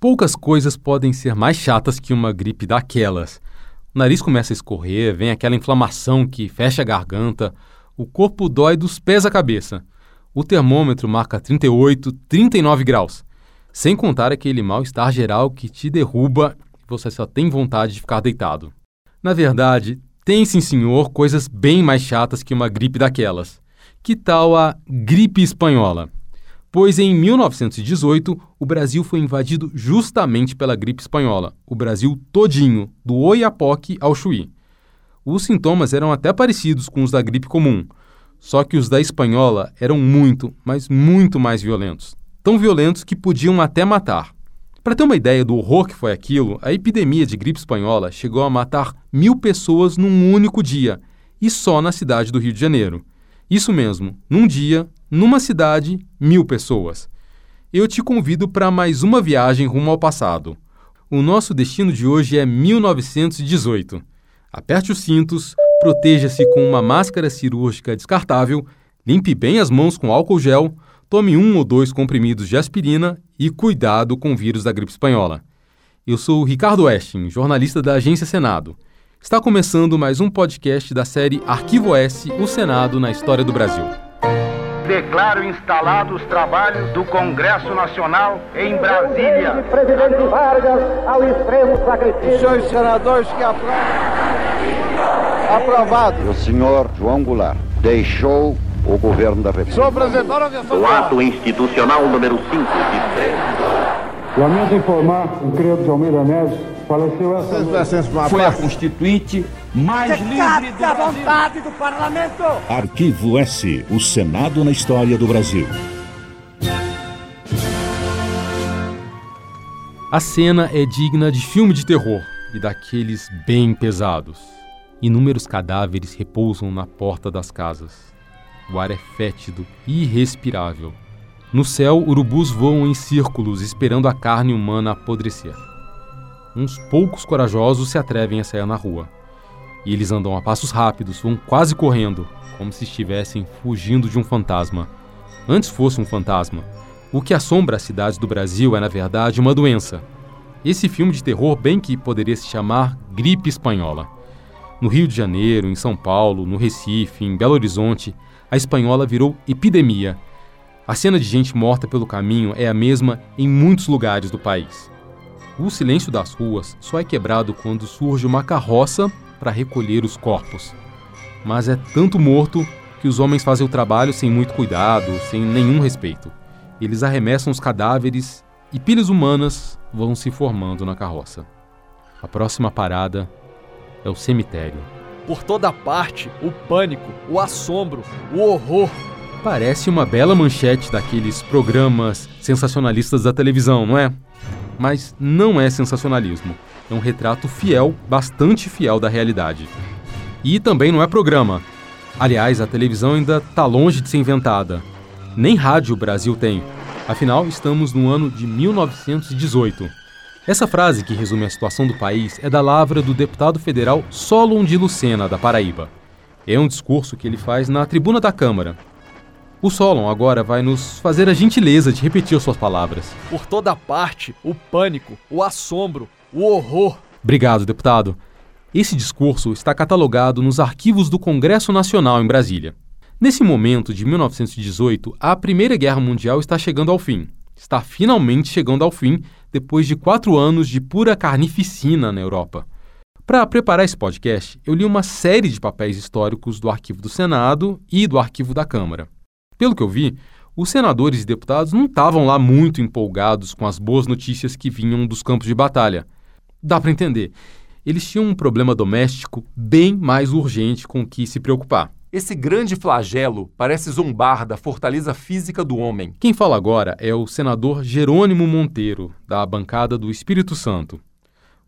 Poucas coisas podem ser mais chatas que uma gripe daquelas. O nariz começa a escorrer, vem aquela inflamação que fecha a garganta, o corpo dói dos pés à cabeça. O termômetro marca 38, 39 graus. Sem contar aquele mal-estar geral que te derruba e você só tem vontade de ficar deitado. Na verdade, tem sim senhor coisas bem mais chatas que uma gripe daquelas. Que tal a gripe espanhola? Pois em 1918 o Brasil foi invadido justamente pela gripe espanhola, o Brasil todinho, do Oiapoque ao Chuí. Os sintomas eram até parecidos com os da gripe comum, só que os da espanhola eram muito, mas muito mais violentos. Tão violentos que podiam até matar. Para ter uma ideia do horror que foi aquilo, a epidemia de gripe espanhola chegou a matar mil pessoas num único dia, e só na cidade do Rio de Janeiro. Isso mesmo, num dia, numa cidade, mil pessoas. Eu te convido para mais uma viagem rumo ao passado. O nosso destino de hoje é 1918. Aperte os cintos, proteja-se com uma máscara cirúrgica descartável, limpe bem as mãos com álcool gel, tome um ou dois comprimidos de aspirina e cuidado com o vírus da gripe espanhola. Eu sou Ricardo Westin, jornalista da Agência Senado. Está começando mais um podcast da série Arquivo S, o Senado na História do Brasil. Declaro instalados os trabalhos do Congresso Nacional em Brasília. Presidente Vargas ao extremo sacrifício. Senhores senadores que aprovam. Aprovado. O senhor João Goulart deixou o governo da República. Sou apresentar a versão O ato institucional número 5 de 3. Lamento informar que o Credo de Almeida Neves faleceu essa noite. Foi a constituinte mais livre do a Brasil. vontade do parlamento. Arquivo S, o Senado na história do Brasil. A cena é digna de filme de terror e daqueles bem pesados. Inúmeros cadáveres repousam na porta das casas. O ar é fétido e irrespirável. No céu, urubus voam em círculos esperando a carne humana apodrecer. Uns poucos corajosos se atrevem a sair na rua. E eles andam a passos rápidos, vão quase correndo, como se estivessem fugindo de um fantasma. Antes fosse um fantasma, o que assombra as cidades do Brasil é, na verdade, uma doença. Esse filme de terror bem que poderia se chamar Gripe Espanhola. No Rio de Janeiro, em São Paulo, no Recife, em Belo Horizonte, a espanhola virou epidemia. A cena de gente morta pelo caminho é a mesma em muitos lugares do país. O silêncio das ruas só é quebrado quando surge uma carroça para recolher os corpos. Mas é tanto morto que os homens fazem o trabalho sem muito cuidado, sem nenhum respeito. Eles arremessam os cadáveres e pilhas humanas vão se formando na carroça. A próxima parada é o cemitério. Por toda parte, o pânico, o assombro, o horror. Parece uma bela manchete daqueles programas sensacionalistas da televisão, não é? Mas não é sensacionalismo. É um retrato fiel, bastante fiel da realidade. E também não é programa. Aliás, a televisão ainda está longe de ser inventada. Nem rádio o Brasil tem. Afinal, estamos no ano de 1918. Essa frase que resume a situação do país é da lavra do deputado federal Solon de Lucena, da Paraíba. É um discurso que ele faz na tribuna da Câmara. O Solon agora vai nos fazer a gentileza de repetir suas palavras. Por toda parte, o pânico, o assombro, o horror. Obrigado, deputado. Esse discurso está catalogado nos arquivos do Congresso Nacional em Brasília. Nesse momento de 1918, a Primeira Guerra Mundial está chegando ao fim. Está finalmente chegando ao fim depois de quatro anos de pura carnificina na Europa. Para preparar esse podcast, eu li uma série de papéis históricos do Arquivo do Senado e do Arquivo da Câmara. Pelo que eu vi, os senadores e deputados não estavam lá muito empolgados com as boas notícias que vinham dos campos de batalha. Dá para entender. Eles tinham um problema doméstico bem mais urgente com o que se preocupar. Esse grande flagelo parece zombar da fortaleza física do homem. Quem fala agora é o senador Jerônimo Monteiro, da bancada do Espírito Santo.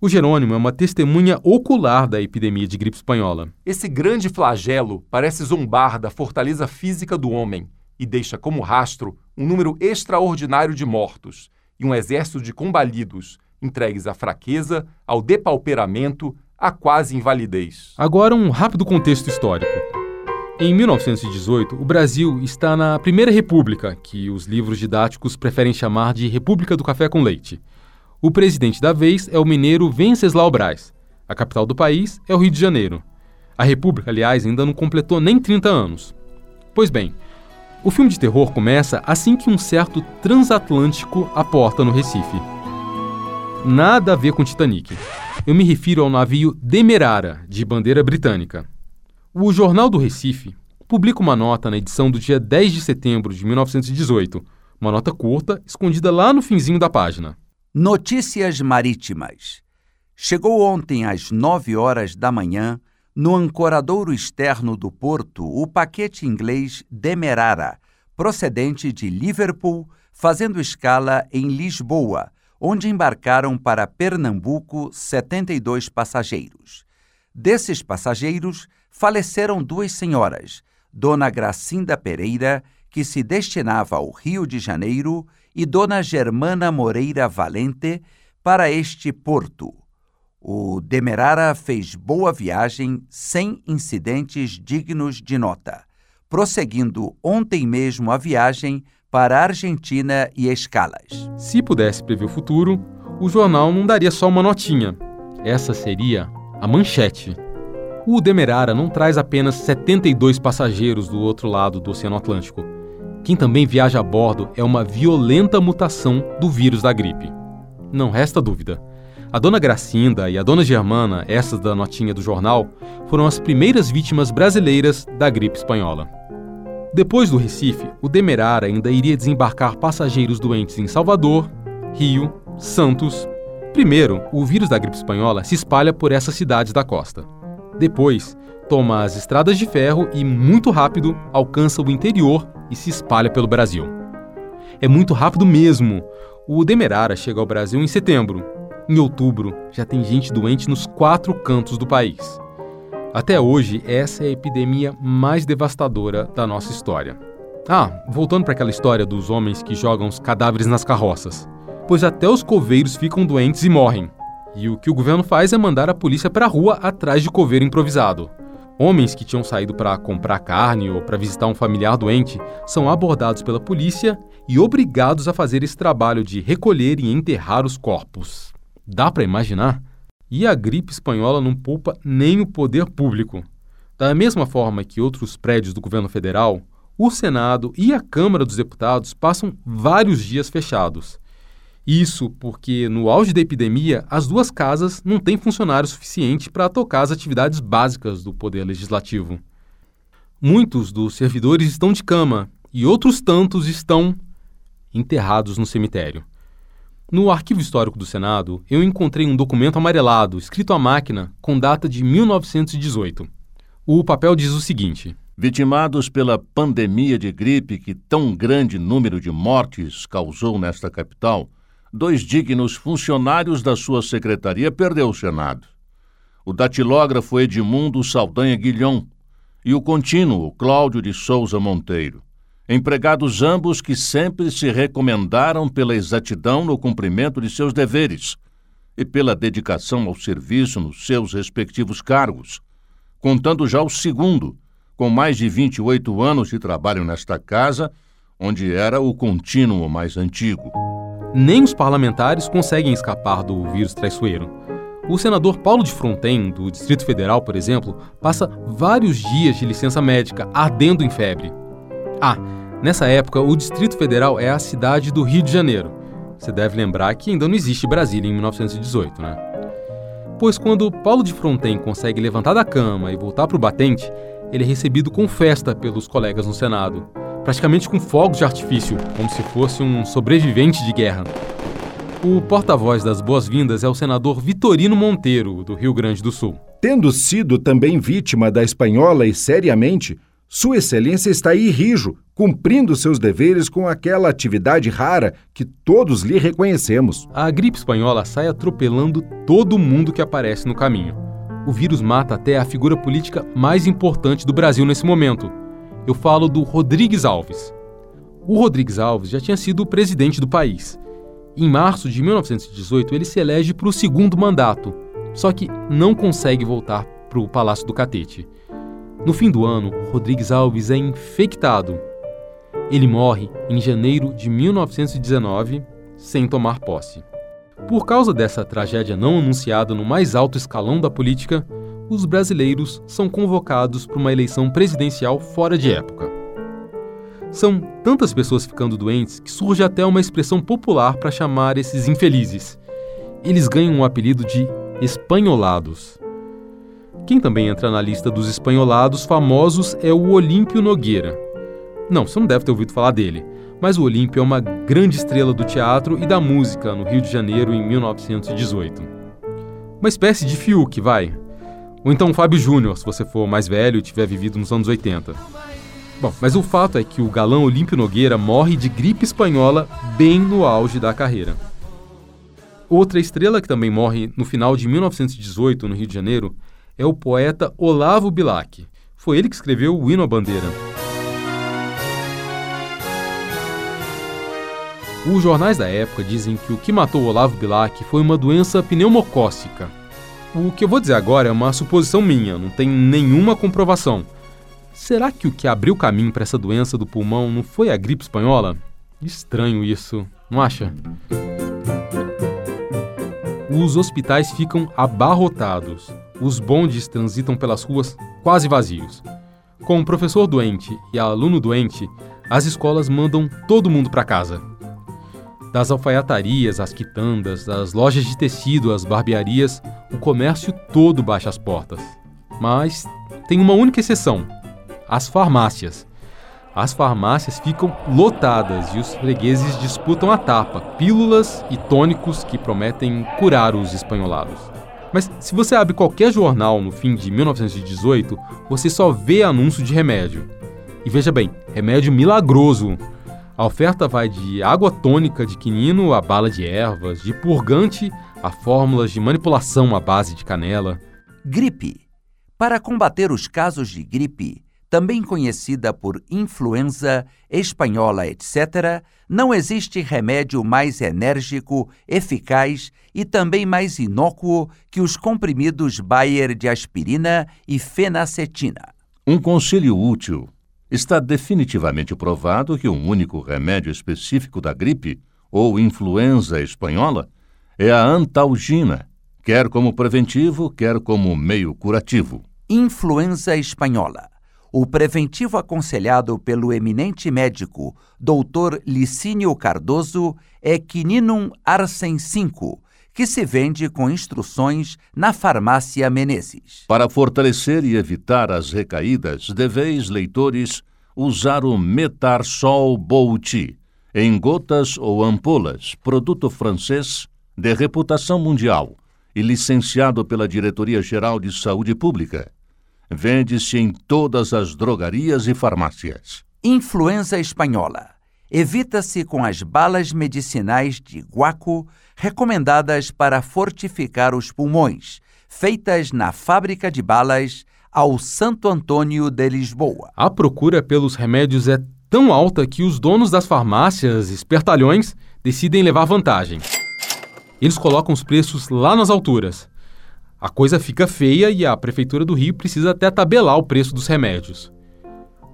O Jerônimo é uma testemunha ocular da epidemia de gripe espanhola. Esse grande flagelo parece zombar da fortaleza física do homem e deixa como rastro um número extraordinário de mortos e um exército de combalidos entregues à fraqueza, ao depauperamento, à quase invalidez. Agora, um rápido contexto histórico. Em 1918, o Brasil está na Primeira República, que os livros didáticos preferem chamar de República do Café com Leite. O presidente da vez é o mineiro Venceslau Braz. A capital do país é o Rio de Janeiro. A República, aliás, ainda não completou nem 30 anos. Pois bem, o filme de terror começa assim que um certo transatlântico aporta no Recife. Nada a ver com Titanic. Eu me refiro ao navio Demerara, de bandeira britânica. O Jornal do Recife publica uma nota na edição do dia 10 de setembro de 1918, uma nota curta, escondida lá no finzinho da página. Notícias marítimas. Chegou ontem às 9 horas da manhã, no ancoradouro externo do porto, o paquete inglês Demerara, procedente de Liverpool, fazendo escala em Lisboa, onde embarcaram para Pernambuco 72 passageiros. Desses passageiros, faleceram duas senhoras, Dona Gracinda Pereira, que se destinava ao Rio de Janeiro, e Dona Germana Moreira Valente, para este porto. O Demerara fez boa viagem sem incidentes dignos de nota, prosseguindo ontem mesmo a viagem para a Argentina e escalas. Se pudesse prever o futuro, o jornal não daria só uma notinha. Essa seria a manchete. O Demerara não traz apenas 72 passageiros do outro lado do Oceano Atlântico. Quem também viaja a bordo é uma violenta mutação do vírus da gripe. Não resta dúvida. A dona Gracinda e a dona Germana, essas da notinha do jornal, foram as primeiras vítimas brasileiras da gripe espanhola. Depois do Recife, o Demerara ainda iria desembarcar passageiros doentes em Salvador, Rio, Santos. Primeiro, o vírus da gripe espanhola se espalha por essas cidades da costa. Depois, toma as estradas de ferro e, muito rápido, alcança o interior e se espalha pelo Brasil. É muito rápido mesmo. O Demerara chega ao Brasil em setembro. Em outubro, já tem gente doente nos quatro cantos do país. Até hoje, essa é a epidemia mais devastadora da nossa história. Ah, voltando para aquela história dos homens que jogam os cadáveres nas carroças. Pois até os coveiros ficam doentes e morrem. E o que o governo faz é mandar a polícia para a rua atrás de coveiro improvisado. Homens que tinham saído para comprar carne ou para visitar um familiar doente são abordados pela polícia e obrigados a fazer esse trabalho de recolher e enterrar os corpos. Dá para imaginar? E a gripe espanhola não poupa nem o poder público. Da mesma forma que outros prédios do governo federal, o Senado e a Câmara dos Deputados passam vários dias fechados. Isso porque, no auge da epidemia, as duas casas não têm funcionário suficiente para tocar as atividades básicas do Poder Legislativo. Muitos dos servidores estão de cama e outros tantos estão enterrados no cemitério. No arquivo histórico do Senado, eu encontrei um documento amarelado, escrito à máquina, com data de 1918. O papel diz o seguinte: Vitimados pela pandemia de gripe que tão grande número de mortes causou nesta capital, dois dignos funcionários da sua secretaria perdeu o Senado. O datilógrafo Edmundo Saldanha Guilhom e o contínuo Cláudio de Souza Monteiro. Empregados ambos que sempre se recomendaram pela exatidão no cumprimento de seus deveres e pela dedicação ao serviço nos seus respectivos cargos, contando já o segundo, com mais de 28 anos de trabalho nesta casa, onde era o contínuo mais antigo nem os parlamentares conseguem escapar do vírus traiçoeiro. O senador Paulo de Fronten, do Distrito Federal, por exemplo, passa vários dias de licença médica ardendo em febre. Ah, nessa época, o Distrito Federal é a cidade do Rio de Janeiro. Você deve lembrar que ainda não existe Brasília em 1918, né? Pois quando Paulo de Fronten consegue levantar da cama e voltar para o batente, ele é recebido com festa pelos colegas no Senado praticamente com fogos de artifício, como se fosse um sobrevivente de guerra. O porta-voz das boas-vindas é o senador Vitorino Monteiro, do Rio Grande do Sul. Tendo sido também vítima da espanhola e seriamente, Sua Excelência está aí rijo, cumprindo seus deveres com aquela atividade rara que todos lhe reconhecemos. A gripe espanhola sai atropelando todo mundo que aparece no caminho. O vírus mata até a figura política mais importante do Brasil nesse momento, eu falo do Rodrigues Alves. O Rodrigues Alves já tinha sido presidente do país. Em março de 1918, ele se elege para o segundo mandato, só que não consegue voltar para o Palácio do Catete. No fim do ano, Rodrigues Alves é infectado. Ele morre em janeiro de 1919, sem tomar posse. Por causa dessa tragédia não anunciada no mais alto escalão da política, os brasileiros são convocados para uma eleição presidencial fora de época. São tantas pessoas ficando doentes que surge até uma expressão popular para chamar esses infelizes. Eles ganham o apelido de espanholados. Quem também entra na lista dos espanholados famosos é o Olímpio Nogueira. Não, você não deve ter ouvido falar dele, mas o Olímpio é uma grande estrela do teatro e da música no Rio de Janeiro em 1918. Uma espécie de Fiuk, vai. Ou então Fábio Júnior, se você for mais velho e tiver vivido nos anos 80. Bom, mas o fato é que o galã Olímpio Nogueira morre de gripe espanhola bem no auge da carreira. Outra estrela que também morre no final de 1918, no Rio de Janeiro, é o poeta Olavo Bilac. Foi ele que escreveu o Hino à Bandeira. Os jornais da época dizem que o que matou Olavo Bilac foi uma doença pneumocócica. O que eu vou dizer agora é uma suposição minha, não tem nenhuma comprovação. Será que o que abriu caminho para essa doença do pulmão não foi a gripe espanhola? Estranho isso, não acha? Os hospitais ficam abarrotados. Os bondes transitam pelas ruas quase vazios. Com o professor doente e aluno doente, as escolas mandam todo mundo para casa. Das alfaiatarias às quitandas, das lojas de tecido às barbearias, o comércio todo baixa as portas. Mas tem uma única exceção: as farmácias. As farmácias ficam lotadas e os fregueses disputam a tapa, pílulas e tônicos que prometem curar os espanholados. Mas se você abre qualquer jornal no fim de 1918, você só vê anúncio de remédio. E veja bem, remédio milagroso. A oferta vai de água tônica de quinino a bala de ervas, de purgante a fórmulas de manipulação à base de canela. Gripe. Para combater os casos de gripe, também conhecida por influenza, espanhola, etc., não existe remédio mais enérgico, eficaz e também mais inócuo que os comprimidos Bayer de aspirina e fenacetina. Um conselho útil. Está definitivamente provado que um único remédio específico da gripe, ou influenza espanhola, é a antalgina, quer como preventivo, quer como meio curativo. Influenza espanhola o preventivo aconselhado pelo eminente médico Dr. Licínio Cardoso é Quininum Arsen 5, que se vende com instruções na farmácia Menezes. Para fortalecer e evitar as recaídas, deveis, leitores, usar o Metarsol Bouti, em gotas ou ampolas, produto francês de reputação mundial e licenciado pela Diretoria Geral de Saúde Pública Vende-se em todas as drogarias e farmácias. Influenza espanhola. Evita-se com as balas medicinais de guaco recomendadas para fortificar os pulmões, feitas na fábrica de balas ao Santo Antônio de Lisboa. A procura pelos remédios é tão alta que os donos das farmácias, espertalhões, decidem levar vantagem. Eles colocam os preços lá nas alturas a coisa fica feia e a Prefeitura do Rio precisa até tabelar o preço dos remédios.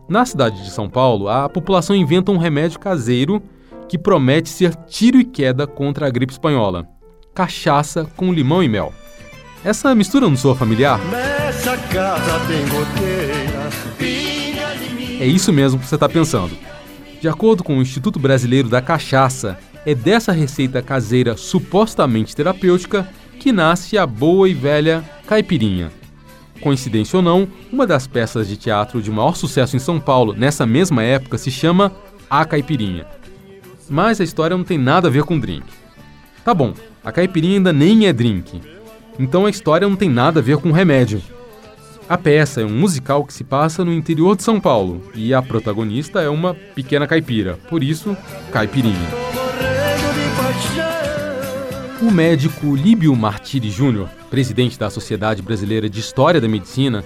Na cidade de São Paulo, a população inventa um remédio caseiro que promete ser tiro e queda contra a gripe espanhola: cachaça com limão e mel. Essa mistura não soa familiar? Goteira, É isso mesmo que você está pensando. De acordo com o Instituto Brasileiro da Cachaça, é dessa receita caseira supostamente terapêutica que nasce a boa e velha Caipirinha. Coincidência ou não, uma das peças de teatro de maior sucesso em São Paulo nessa mesma época se chama A Caipirinha. Mas a história não tem nada a ver com drink. Tá bom, a caipirinha ainda nem é drink. Então a história não tem nada a ver com remédio. A peça é um musical que se passa no interior de São Paulo e a protagonista é uma pequena caipira, por isso, caipirinha. O médico Líbio Martiri Júnior, presidente da Sociedade Brasileira de História da Medicina,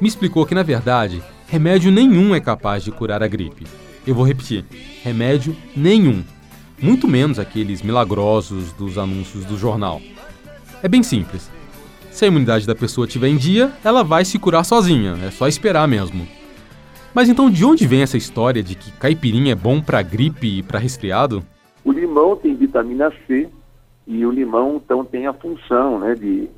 me explicou que, na verdade, remédio nenhum é capaz de curar a gripe. Eu vou repetir: remédio nenhum. Muito menos aqueles milagrosos dos anúncios do jornal. É bem simples. Se a imunidade da pessoa estiver em dia, ela vai se curar sozinha, é só esperar mesmo. Mas então de onde vem essa história de que caipirinha é bom para gripe e para resfriado? O limão tem vitamina C e o limão então tem a função né, de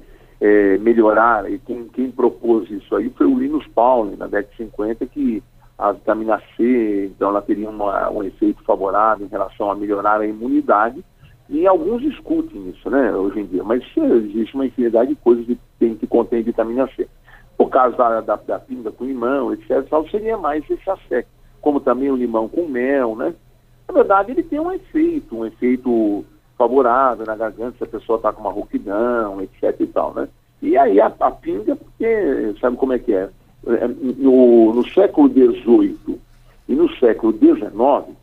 é, melhorar. E quem, quem propôs isso aí foi o Linus Pauling, na década de 50, que a vitamina C, então ela teria uma, um efeito favorável em relação a melhorar a imunidade. E alguns discutem isso, né, hoje em dia. Mas existe uma infinidade de coisas que, tem, que contém vitamina C. Por causa da, da, da pinga com limão, etc., só seria mais esse aspecto. Como também o limão com mel, né? Na verdade, ele tem um efeito, um efeito favorável na garganta se a pessoa está com uma rouquidão, etc e tal, né? E aí a, a pinga, porque sabe como é que é? é no, no século XVIII e no século XIX,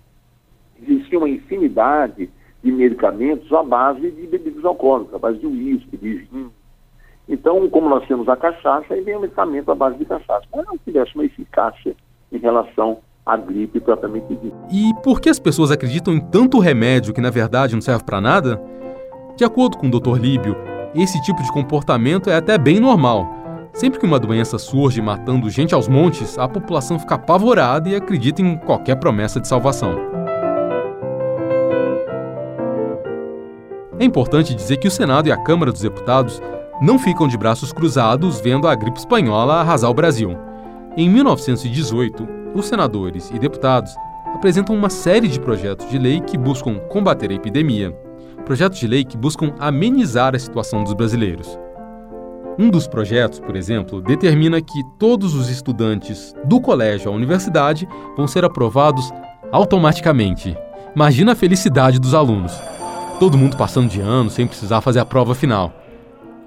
existia uma infinidade de medicamentos à base de bebidas alcoólicas, à base de uísque, de vinho. Então, como nós temos a cachaça, aí vem o medicamento à base de cachaça. Mas não tivesse uma eficácia em relação à gripe propriamente dita. E por que as pessoas acreditam em tanto remédio que na verdade não serve para nada? De acordo com o Dr. Líbio, esse tipo de comportamento é até bem normal. Sempre que uma doença surge matando gente aos montes, a população fica apavorada e acredita em qualquer promessa de salvação. É importante dizer que o Senado e a Câmara dos Deputados não ficam de braços cruzados vendo a gripe espanhola arrasar o Brasil. Em 1918, os senadores e deputados apresentam uma série de projetos de lei que buscam combater a epidemia, projetos de lei que buscam amenizar a situação dos brasileiros. Um dos projetos, por exemplo, determina que todos os estudantes do colégio à universidade vão ser aprovados automaticamente. Imagina a felicidade dos alunos. Todo mundo passando de ano sem precisar fazer a prova final.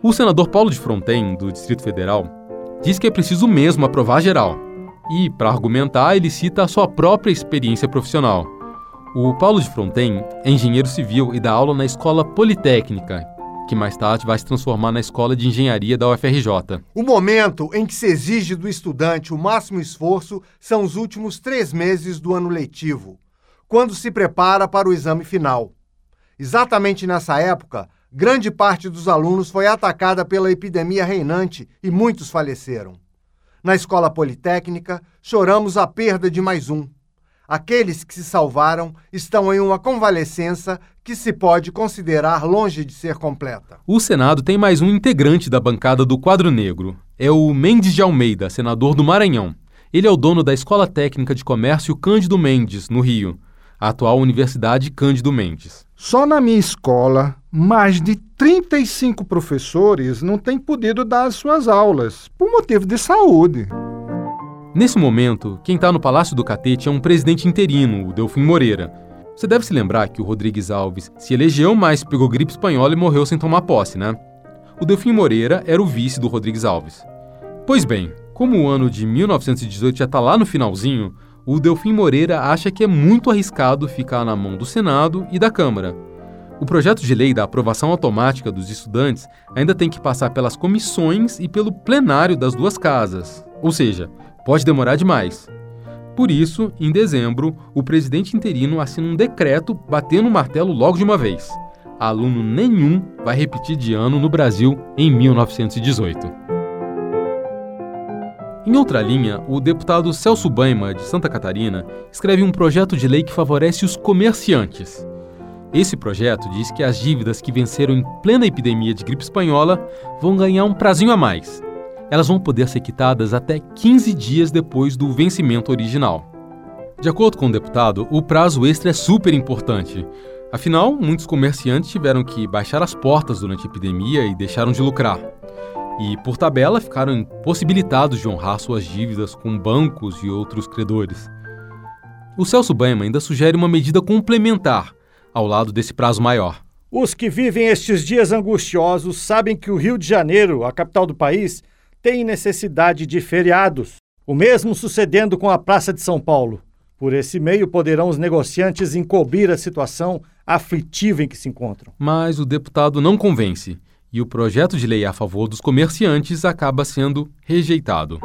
O senador Paulo de Fronten, do Distrito Federal, diz que é preciso mesmo aprovar geral. E, para argumentar, ele cita a sua própria experiência profissional. O Paulo de Fronten é engenheiro civil e dá aula na Escola Politécnica, que mais tarde vai se transformar na Escola de Engenharia da UFRJ. O momento em que se exige do estudante o máximo esforço são os últimos três meses do ano letivo, quando se prepara para o exame final. Exatamente nessa época, grande parte dos alunos foi atacada pela epidemia reinante e muitos faleceram. Na escola politécnica, choramos a perda de mais um. Aqueles que se salvaram estão em uma convalescença que se pode considerar longe de ser completa. O Senado tem mais um integrante da bancada do quadro negro. É o Mendes de Almeida, senador do Maranhão. Ele é o dono da Escola Técnica de Comércio Cândido Mendes, no Rio, a atual Universidade Cândido Mendes. Só na minha escola, mais de 35 professores não têm podido dar as suas aulas, por motivo de saúde. Nesse momento, quem está no Palácio do Catete é um presidente interino, o Delfim Moreira. Você deve se lembrar que o Rodrigues Alves se elegeu, mas pegou gripe espanhola e morreu sem tomar posse, né? O Delfim Moreira era o vice do Rodrigues Alves. Pois bem, como o ano de 1918 já está lá no finalzinho, o Delfim Moreira acha que é muito arriscado ficar na mão do Senado e da Câmara. O projeto de lei da aprovação automática dos estudantes ainda tem que passar pelas comissões e pelo plenário das duas casas, ou seja, pode demorar demais. Por isso, em dezembro, o presidente interino assina um decreto batendo o martelo logo de uma vez. Aluno nenhum vai repetir de ano no Brasil em 1918. Em outra linha, o deputado Celso Baima, de Santa Catarina, escreve um projeto de lei que favorece os comerciantes. Esse projeto diz que as dívidas que venceram em plena epidemia de gripe espanhola vão ganhar um prazinho a mais elas vão poder ser quitadas até 15 dias depois do vencimento original. De acordo com o deputado, o prazo extra é super importante. Afinal, muitos comerciantes tiveram que baixar as portas durante a epidemia e deixaram de lucrar. E, por tabela, ficaram impossibilitados de honrar suas dívidas com bancos e outros credores. O Celso Baima ainda sugere uma medida complementar, ao lado desse prazo maior. Os que vivem estes dias angustiosos sabem que o Rio de Janeiro, a capital do país, tem necessidade de feriados. O mesmo sucedendo com a Praça de São Paulo. Por esse meio, poderão os negociantes encobrir a situação aflitiva em que se encontram. Mas o deputado não convence e o projeto de lei a favor dos comerciantes acaba sendo rejeitado.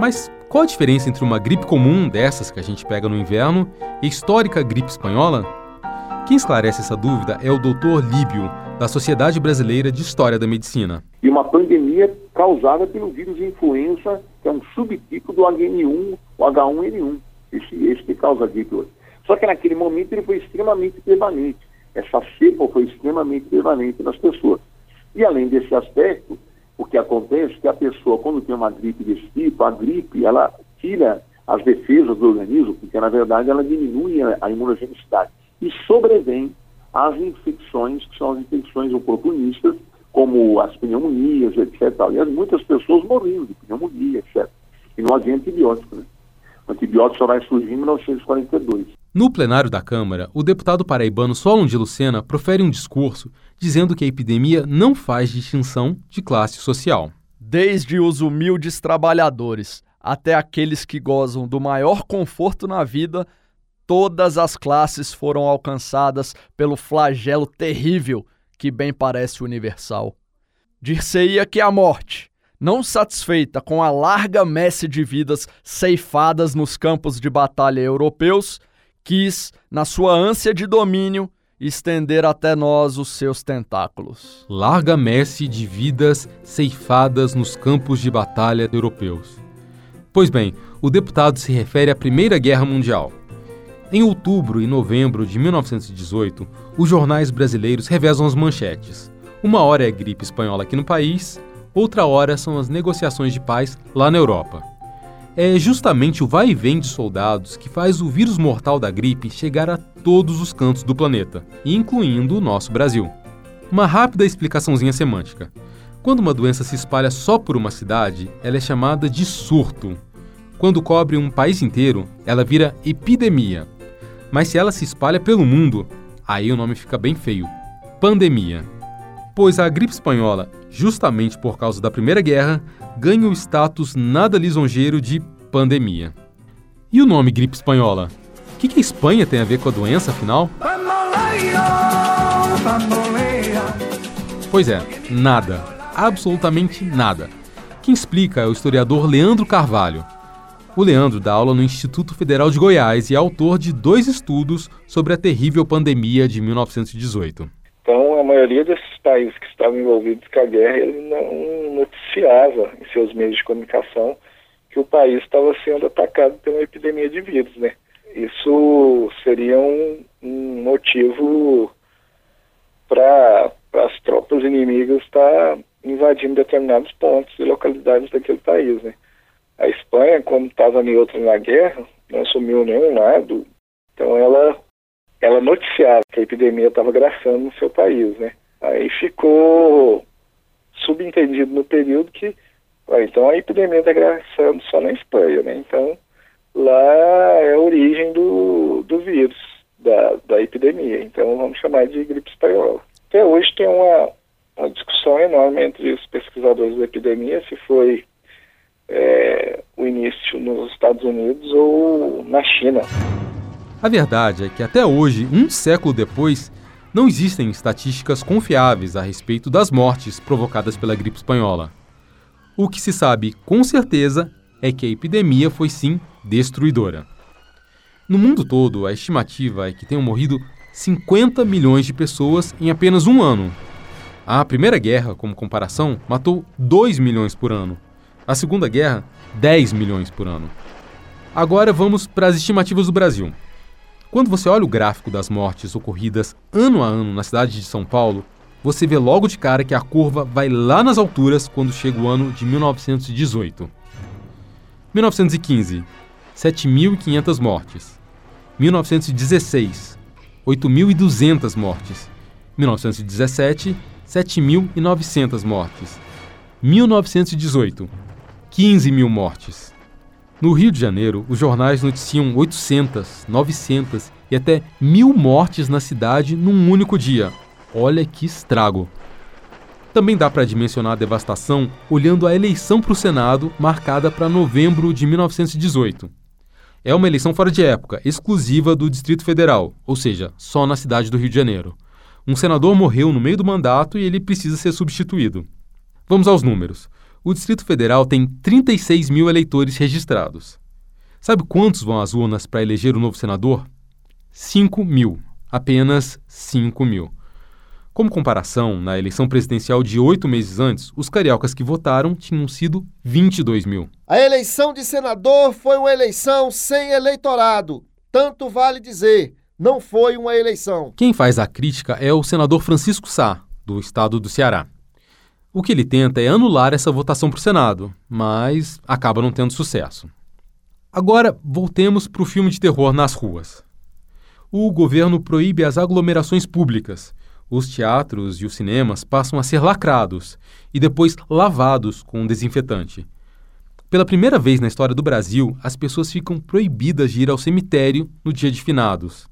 Mas qual a diferença entre uma gripe comum, dessas que a gente pega no inverno, e a histórica gripe espanhola? Quem esclarece essa dúvida é o Dr. Líbio, da Sociedade Brasileira de História da Medicina. E uma pandemia causada pelo vírus influenza, que é um subtipo do HN1, o H1N1, esse, esse que causa a gripe hoje. Só que naquele momento ele foi extremamente prevalente. Essa cepa foi extremamente prevalente nas pessoas. E além desse aspecto, o que acontece é que a pessoa, quando tem uma gripe desse tipo, a gripe, ela tira as defesas do organismo, porque na verdade ela diminui a imunogenicidade. E sobrevém as infecções, que são as infecções oportunistas, como as pneumonias, etc. Aliás, muitas pessoas morriam de pneumonia, etc. E não havia antibiótico, né? O antibiótico só vai surgir em 1942. No plenário da Câmara, o deputado paraibano Solon de Lucena profere um discurso dizendo que a epidemia não faz distinção de classe social. Desde os humildes trabalhadores até aqueles que gozam do maior conforto na vida, todas as classes foram alcançadas pelo flagelo terrível que bem parece universal. Dir-se-ia que a morte, não satisfeita com a larga messe de vidas ceifadas nos campos de batalha europeus, quis, na sua ânsia de domínio, estender até nós os seus tentáculos. Larga messe de vidas ceifadas nos campos de batalha europeus. Pois bem, o deputado se refere à Primeira Guerra Mundial. Em outubro e novembro de 1918, os jornais brasileiros revezam as manchetes. Uma hora é gripe espanhola aqui no país, outra hora são as negociações de paz lá na Europa. É justamente o vai e vem de soldados que faz o vírus mortal da gripe chegar a todos os cantos do planeta, incluindo o nosso Brasil. Uma rápida explicaçãozinha semântica. Quando uma doença se espalha só por uma cidade, ela é chamada de surto. Quando cobre um país inteiro, ela vira epidemia. Mas se ela se espalha pelo mundo, aí o nome fica bem feio: pandemia. Pois a gripe espanhola, justamente por causa da Primeira Guerra, ganha o status nada lisonjeiro de pandemia. E o nome gripe espanhola? O que, que a Espanha tem a ver com a doença, afinal? Pois é, nada. Absolutamente nada. Quem explica é o historiador Leandro Carvalho. O Leandro dá aula no Instituto Federal de Goiás e é autor de dois estudos sobre a terrível pandemia de 1918. Então, a maioria desses países que estavam envolvidos com a guerra, ele não noticiava em seus meios de comunicação que o país estava sendo atacado pela epidemia de vírus, né? Isso seria um, um motivo para as tropas inimigas estar tá invadindo determinados pontos e localidades daquele país, né? A Espanha, como estava neutra na guerra, não assumiu nenhum lado, então ela ela noticiava que a epidemia estava graçando no seu país, né? Aí ficou subentendido no período que, então a epidemia está graçando só na Espanha, né? Então lá é a origem do, do vírus, da, da epidemia. Então vamos chamar de gripe espanhola. Até hoje tem uma, uma discussão enorme entre os pesquisadores da epidemia se foi é, o início nos Estados Unidos ou na China. A verdade é que até hoje, um século depois, não existem estatísticas confiáveis a respeito das mortes provocadas pela gripe espanhola. O que se sabe com certeza é que a epidemia foi sim destruidora. No mundo todo, a estimativa é que tenham morrido 50 milhões de pessoas em apenas um ano. A Primeira Guerra, como comparação, matou 2 milhões por ano. A Segunda Guerra, 10 milhões por ano. Agora vamos para as estimativas do Brasil. Quando você olha o gráfico das mortes ocorridas ano a ano na cidade de São Paulo, você vê logo de cara que a curva vai lá nas alturas quando chega o ano de 1918. 1915, 7.500 mortes. 1916, 8.200 mortes. 1917, 7.900 mortes. 1918, 15 mil mortes. No Rio de Janeiro, os jornais noticiam 800, 900 e até mil mortes na cidade num único dia. Olha que estrago! Também dá para dimensionar a devastação olhando a eleição para o Senado, marcada para novembro de 1918. É uma eleição fora de época, exclusiva do Distrito Federal, ou seja, só na cidade do Rio de Janeiro. Um senador morreu no meio do mandato e ele precisa ser substituído. Vamos aos números o Distrito Federal tem 36 mil eleitores registrados. Sabe quantos vão às urnas para eleger o novo senador? 5 mil. apenas 5 mil. Como comparação, na eleição presidencial de oito meses antes, os cariocas que votaram tinham sido 22 mil. A eleição de senador foi uma eleição sem eleitorado. Tanto vale dizer, não foi uma eleição. Quem faz a crítica é o senador Francisco Sá, do estado do Ceará. O que ele tenta é anular essa votação para o Senado, mas acaba não tendo sucesso. Agora, voltemos para o filme de terror nas ruas. O governo proíbe as aglomerações públicas os teatros e os cinemas passam a ser lacrados e depois lavados com desinfetante. Pela primeira vez na história do Brasil, as pessoas ficam proibidas de ir ao cemitério no dia de finados.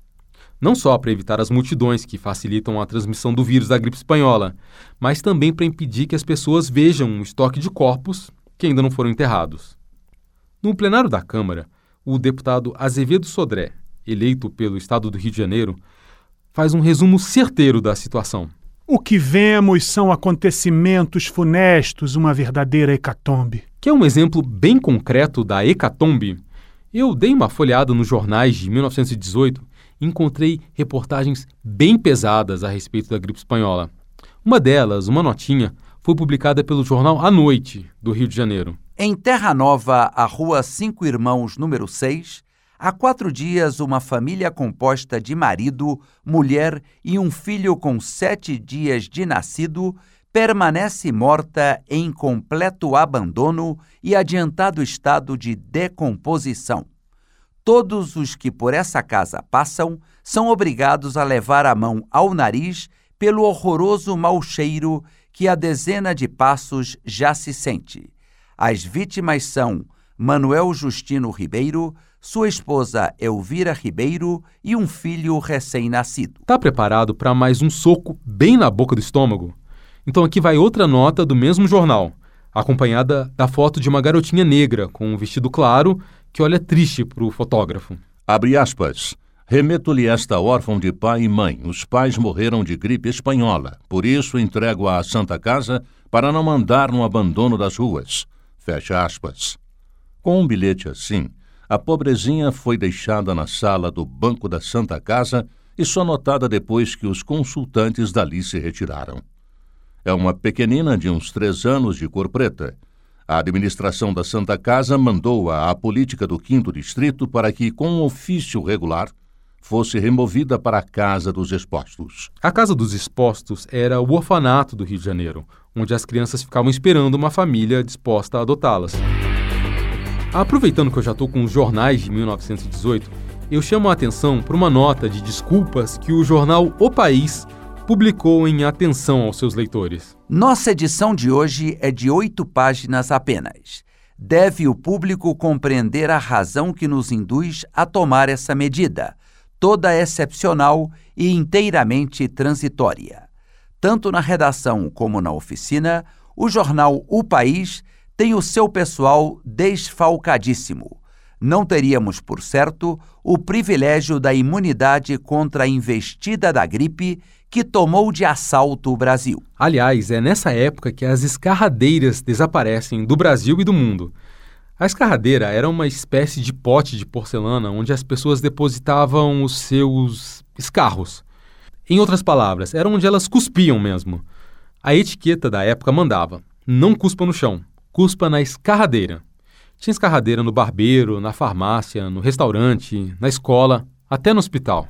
Não só para evitar as multidões que facilitam a transmissão do vírus da gripe espanhola, mas também para impedir que as pessoas vejam um estoque de corpos que ainda não foram enterrados. No plenário da Câmara, o deputado Azevedo Sodré, eleito pelo Estado do Rio de Janeiro, faz um resumo certeiro da situação. O que vemos são acontecimentos funestos, uma verdadeira hecatombe. Que é um exemplo bem concreto da hecatombe? Eu dei uma folhada nos jornais de 1918 e encontrei reportagens bem pesadas a respeito da gripe espanhola. Uma delas, uma notinha, foi publicada pelo jornal A Noite, do Rio de Janeiro. Em Terra Nova, a rua Cinco Irmãos, número 6, Há quatro dias, uma família composta de marido, mulher e um filho com sete dias de nascido permanece morta em completo abandono e adiantado estado de decomposição. Todos os que por essa casa passam são obrigados a levar a mão ao nariz pelo horroroso mau cheiro que a dezena de passos já se sente. As vítimas são Manuel Justino Ribeiro, sua esposa Elvira Ribeiro e um filho recém-nascido. Tá preparado para mais um soco bem na boca do estômago? Então aqui vai outra nota do mesmo jornal, acompanhada da foto de uma garotinha negra com um vestido claro que olha triste para o fotógrafo. Abre aspas. Remeto-lhe esta órfã de pai e mãe. Os pais morreram de gripe espanhola. Por isso entrego-a à Santa Casa para não mandar no abandono das ruas. Fecha aspas. Com um bilhete assim, a pobrezinha foi deixada na sala do banco da Santa Casa e só notada depois que os consultantes dali se retiraram. É uma pequenina de uns três anos de cor preta. A administração da Santa Casa mandou-a à política do Quinto Distrito para que, com um ofício regular, fosse removida para a Casa dos Expostos. A Casa dos Expostos era o orfanato do Rio de Janeiro, onde as crianças ficavam esperando uma família disposta a adotá-las. Aproveitando que eu já estou com os jornais de 1918, eu chamo a atenção para uma nota de desculpas que o jornal O País publicou em atenção aos seus leitores. Nossa edição de hoje é de oito páginas apenas. Deve o público compreender a razão que nos induz a tomar essa medida, toda excepcional e inteiramente transitória. Tanto na redação como na oficina, o jornal O País tem o seu pessoal desfalcadíssimo. Não teríamos, por certo, o privilégio da imunidade contra a investida da gripe que tomou de assalto o Brasil. Aliás, é nessa época que as escarradeiras desaparecem do Brasil e do mundo. A escarradeira era uma espécie de pote de porcelana onde as pessoas depositavam os seus escarros. Em outras palavras, era onde elas cuspiam mesmo. A etiqueta da época mandava: não cuspa no chão, cuspa na escarradeira. Tinha escarradeira no barbeiro, na farmácia, no restaurante, na escola, até no hospital.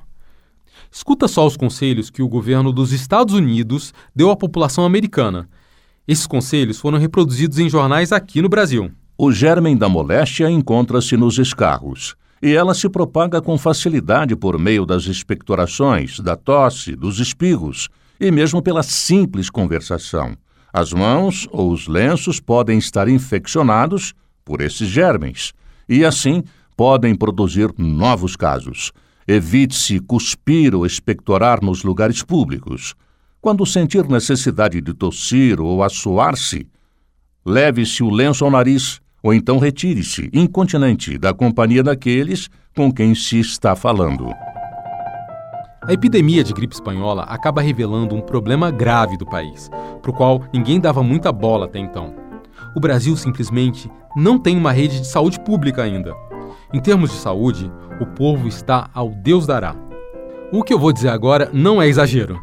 Escuta só os conselhos que o governo dos Estados Unidos deu à população americana. Esses conselhos foram reproduzidos em jornais aqui no Brasil. O germen da moléstia encontra-se nos escarros, e ela se propaga com facilidade por meio das expectorações, da tosse, dos espirros e mesmo pela simples conversação. As mãos ou os lenços podem estar infeccionados por esses germes e, assim, podem produzir novos casos. Evite-se cuspir ou expectorar nos lugares públicos. Quando sentir necessidade de tossir ou assoar-se, leve-se o lenço ao nariz ou então retire-se, incontinente, da companhia daqueles com quem se está falando. A epidemia de gripe espanhola acaba revelando um problema grave do país, para o qual ninguém dava muita bola até então. O Brasil simplesmente não tem uma rede de saúde pública ainda. Em termos de saúde, o povo está ao Deus dará. O que eu vou dizer agora não é exagero.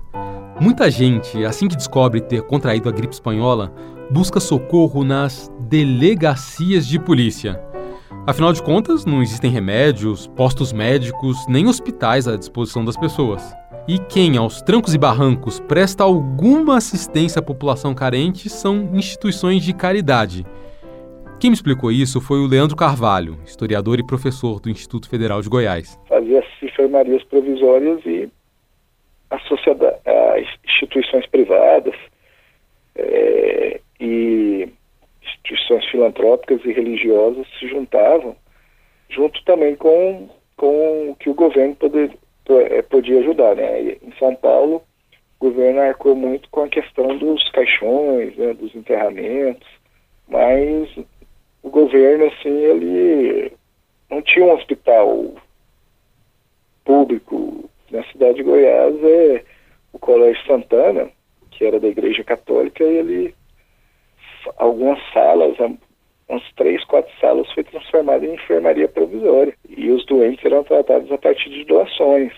Muita gente, assim que descobre ter contraído a gripe espanhola, busca socorro nas delegacias de polícia. Afinal de contas, não existem remédios, postos médicos, nem hospitais à disposição das pessoas. E quem, aos trancos e barrancos, presta alguma assistência à população carente são instituições de caridade. Quem me explicou isso foi o Leandro Carvalho, historiador e professor do Instituto Federal de Goiás. Fazia as enfermarias provisórias e a sociedade, as instituições privadas é, e instituições filantrópicas e religiosas se juntavam, junto também com, com o que o governo poder, é, podia ajudar. Né? Em São Paulo, o governo arcou muito com a questão dos caixões, né, dos enterramentos, mas o governo, assim, ele não tinha um hospital público. Na cidade de Goiás, é o Colégio Santana, que era da Igreja Católica, ele, algumas salas, umas três, quatro salas, foi transformada em enfermaria provisória. E os doentes eram tratados a partir de doações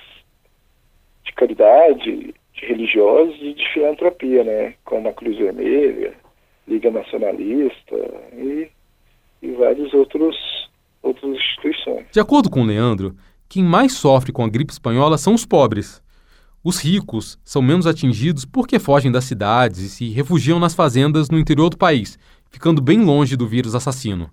de caridade, de religiosos e de filantropia, né? Como a Cruz Vermelha, Liga Nacionalista e, e várias outros, outras instituições. De acordo com o Leandro, quem mais sofre com a gripe espanhola são os pobres. Os ricos são menos atingidos porque fogem das cidades e se refugiam nas fazendas no interior do país, ficando bem longe do vírus assassino.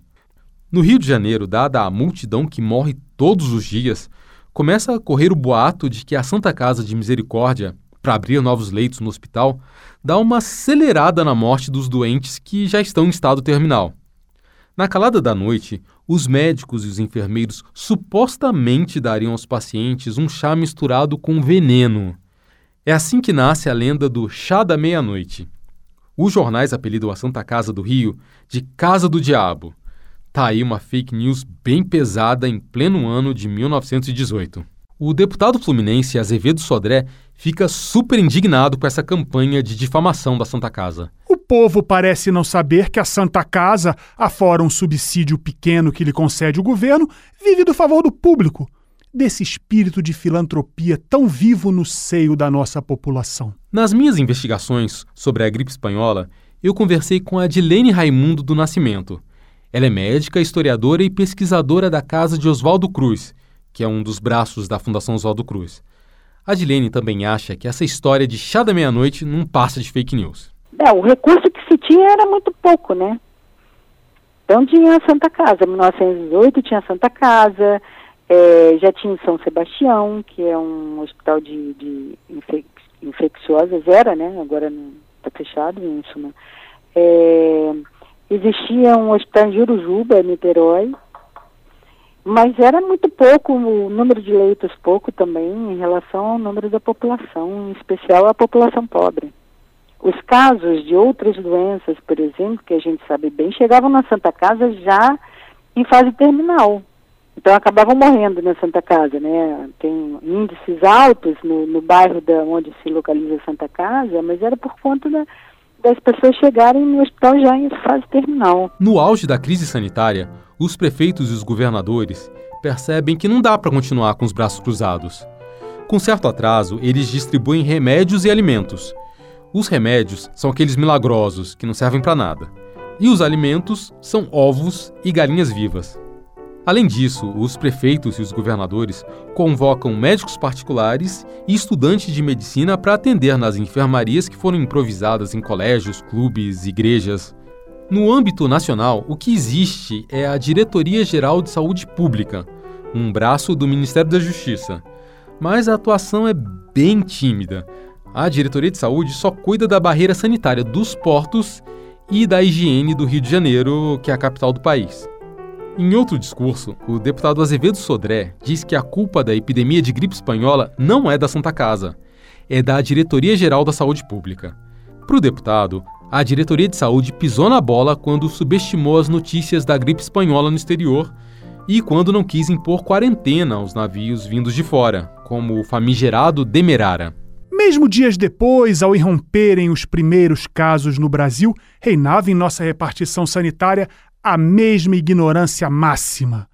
No Rio de Janeiro, dada a multidão que morre todos os dias, começa a correr o boato de que a Santa Casa de Misericórdia, para abrir novos leitos no hospital, dá uma acelerada na morte dos doentes que já estão em estado terminal. Na calada da noite, os médicos e os enfermeiros supostamente dariam aos pacientes um chá misturado com veneno. É assim que nasce a lenda do chá da meia-noite. Os jornais apelidam a Santa Casa do Rio de Casa do Diabo. Tá aí uma fake news bem pesada em pleno ano de 1918. O deputado fluminense Azevedo Sodré fica super indignado com essa campanha de difamação da Santa Casa. O povo parece não saber que a Santa Casa, afora um subsídio pequeno que lhe concede o governo, vive do favor do público, desse espírito de filantropia tão vivo no seio da nossa população. Nas minhas investigações sobre a gripe espanhola, eu conversei com a Dilene Raimundo do Nascimento. Ela é médica, historiadora e pesquisadora da casa de Oswaldo Cruz que é um dos braços da Fundação Oswaldo Cruz. A Dilene também acha que essa história de chá da meia-noite não passa de fake news. É, o recurso que se tinha era muito pouco, né? Então tinha a Santa Casa, em 1918 tinha a Santa Casa, é, já tinha o São Sebastião, que é um hospital de, de infec infecciosas, era, né? Agora está fechado, isso? É, existia um hospital em Jurujuba, Niterói, mas era muito pouco, o número de leitos pouco também em relação ao número da população, em especial a população pobre. Os casos de outras doenças, por exemplo, que a gente sabe bem, chegavam na Santa Casa já em fase terminal. Então acabavam morrendo na Santa Casa, né? Tem índices altos no, no bairro da, onde se localiza a Santa Casa, mas era por conta da, das pessoas chegarem no hospital já em fase terminal. No auge da crise sanitária, os prefeitos e os governadores percebem que não dá para continuar com os braços cruzados. Com certo atraso, eles distribuem remédios e alimentos. Os remédios são aqueles milagrosos que não servem para nada. E os alimentos são ovos e galinhas vivas. Além disso, os prefeitos e os governadores convocam médicos particulares e estudantes de medicina para atender nas enfermarias que foram improvisadas em colégios, clubes, igrejas. No âmbito nacional, o que existe é a Diretoria Geral de Saúde Pública, um braço do Ministério da Justiça. Mas a atuação é bem tímida. A Diretoria de Saúde só cuida da barreira sanitária dos portos e da higiene do Rio de Janeiro, que é a capital do país. Em outro discurso, o deputado Azevedo Sodré diz que a culpa da epidemia de gripe espanhola não é da Santa Casa, é da Diretoria Geral da Saúde Pública. Para o deputado, a diretoria de saúde pisou na bola quando subestimou as notícias da gripe espanhola no exterior e quando não quis impor quarentena aos navios vindos de fora, como o famigerado Demerara. Mesmo dias depois, ao irromperem os primeiros casos no Brasil, reinava em nossa repartição sanitária a mesma ignorância máxima.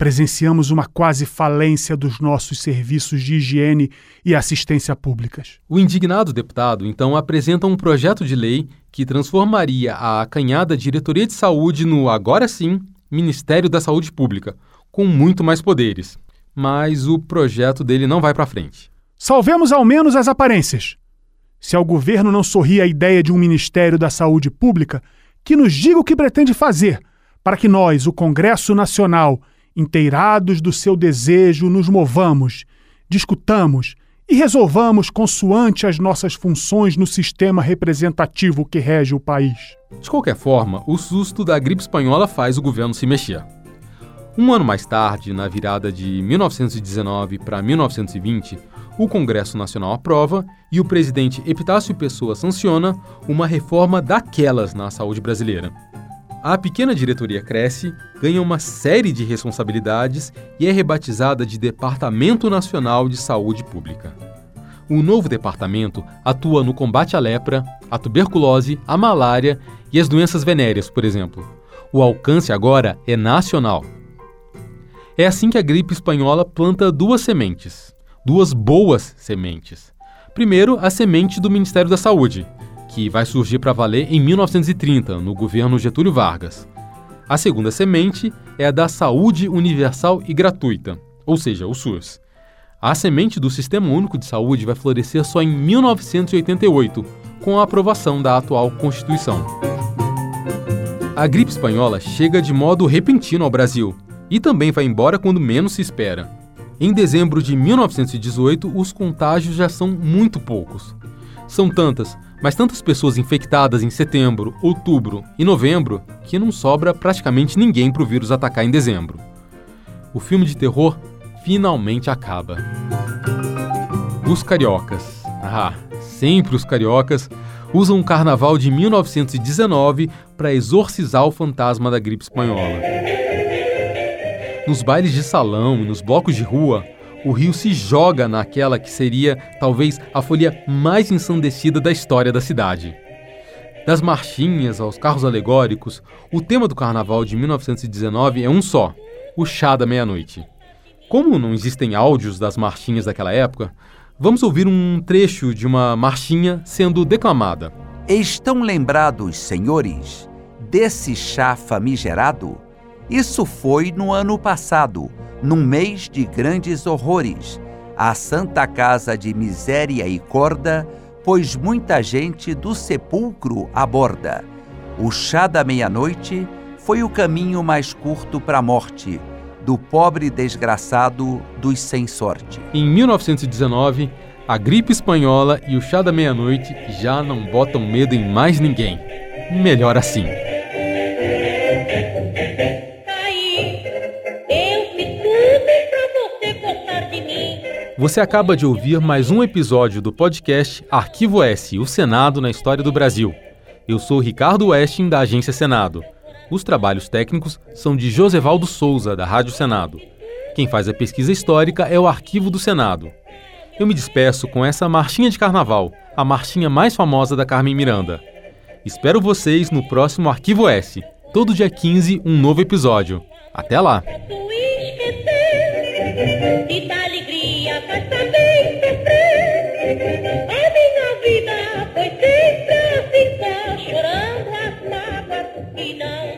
Presenciamos uma quase falência dos nossos serviços de higiene e assistência públicas. O indignado deputado então apresenta um projeto de lei que transformaria a acanhada Diretoria de Saúde no, agora sim, Ministério da Saúde Pública, com muito mais poderes. Mas o projeto dele não vai para frente. Salvemos ao menos as aparências. Se ao governo não sorri a ideia de um Ministério da Saúde Pública, que nos diga o que pretende fazer para que nós, o Congresso Nacional, inteirados do seu desejo, nos movamos, discutamos e resolvamos consoante as nossas funções no sistema representativo que rege o país. De qualquer forma, o susto da gripe espanhola faz o governo se mexer. Um ano mais tarde, na virada de 1919 para 1920, o Congresso Nacional aprova e o presidente Epitácio Pessoa sanciona uma reforma daquelas na saúde brasileira. A pequena diretoria cresce, ganha uma série de responsabilidades e é rebatizada de Departamento Nacional de Saúde Pública. O novo departamento atua no combate à lepra, à tuberculose, à malária e às doenças venéreas, por exemplo. O alcance agora é nacional. É assim que a gripe espanhola planta duas sementes, duas boas sementes. Primeiro, a semente do Ministério da Saúde, que vai surgir para valer em 1930, no governo Getúlio Vargas. A segunda semente é a da saúde universal e gratuita, ou seja, o SUS. A semente do Sistema Único de Saúde vai florescer só em 1988, com a aprovação da atual Constituição. A gripe espanhola chega de modo repentino ao Brasil e também vai embora quando menos se espera. Em dezembro de 1918, os contágios já são muito poucos. São tantas mas tantas pessoas infectadas em setembro, outubro e novembro que não sobra praticamente ninguém para o vírus atacar em dezembro. O filme de terror finalmente acaba. Os cariocas. Ah, sempre os cariocas usam o carnaval de 1919 para exorcizar o fantasma da gripe espanhola. Nos bailes de salão e nos blocos de rua, o rio se joga naquela que seria talvez a folha mais ensandecida da história da cidade. Das marchinhas aos carros alegóricos, o tema do carnaval de 1919 é um só: o chá da meia-noite. Como não existem áudios das marchinhas daquela época, vamos ouvir um trecho de uma marchinha sendo declamada. Estão lembrados, senhores, desse chá famigerado? Isso foi no ano passado num mês de grandes horrores, a Santa Casa de Miséria e Corda, pois muita gente do sepulcro aborda. O chá da meia-noite foi o caminho mais curto para a morte, do pobre desgraçado dos sem sorte. Em 1919, a gripe espanhola e o chá da meia-noite já não botam medo em mais ninguém. Melhor assim. Você acaba de ouvir mais um episódio do podcast Arquivo S, o Senado na História do Brasil. Eu sou Ricardo Westing, da Agência Senado. Os trabalhos técnicos são de Josevaldo Souza, da Rádio Senado. Quem faz a pesquisa histórica é o Arquivo do Senado. Eu me despeço com essa marchinha de carnaval, a marchinha mais famosa da Carmen Miranda. Espero vocês no próximo Arquivo S. Todo dia 15, um novo episódio. Até lá! está chorando as mágoas que não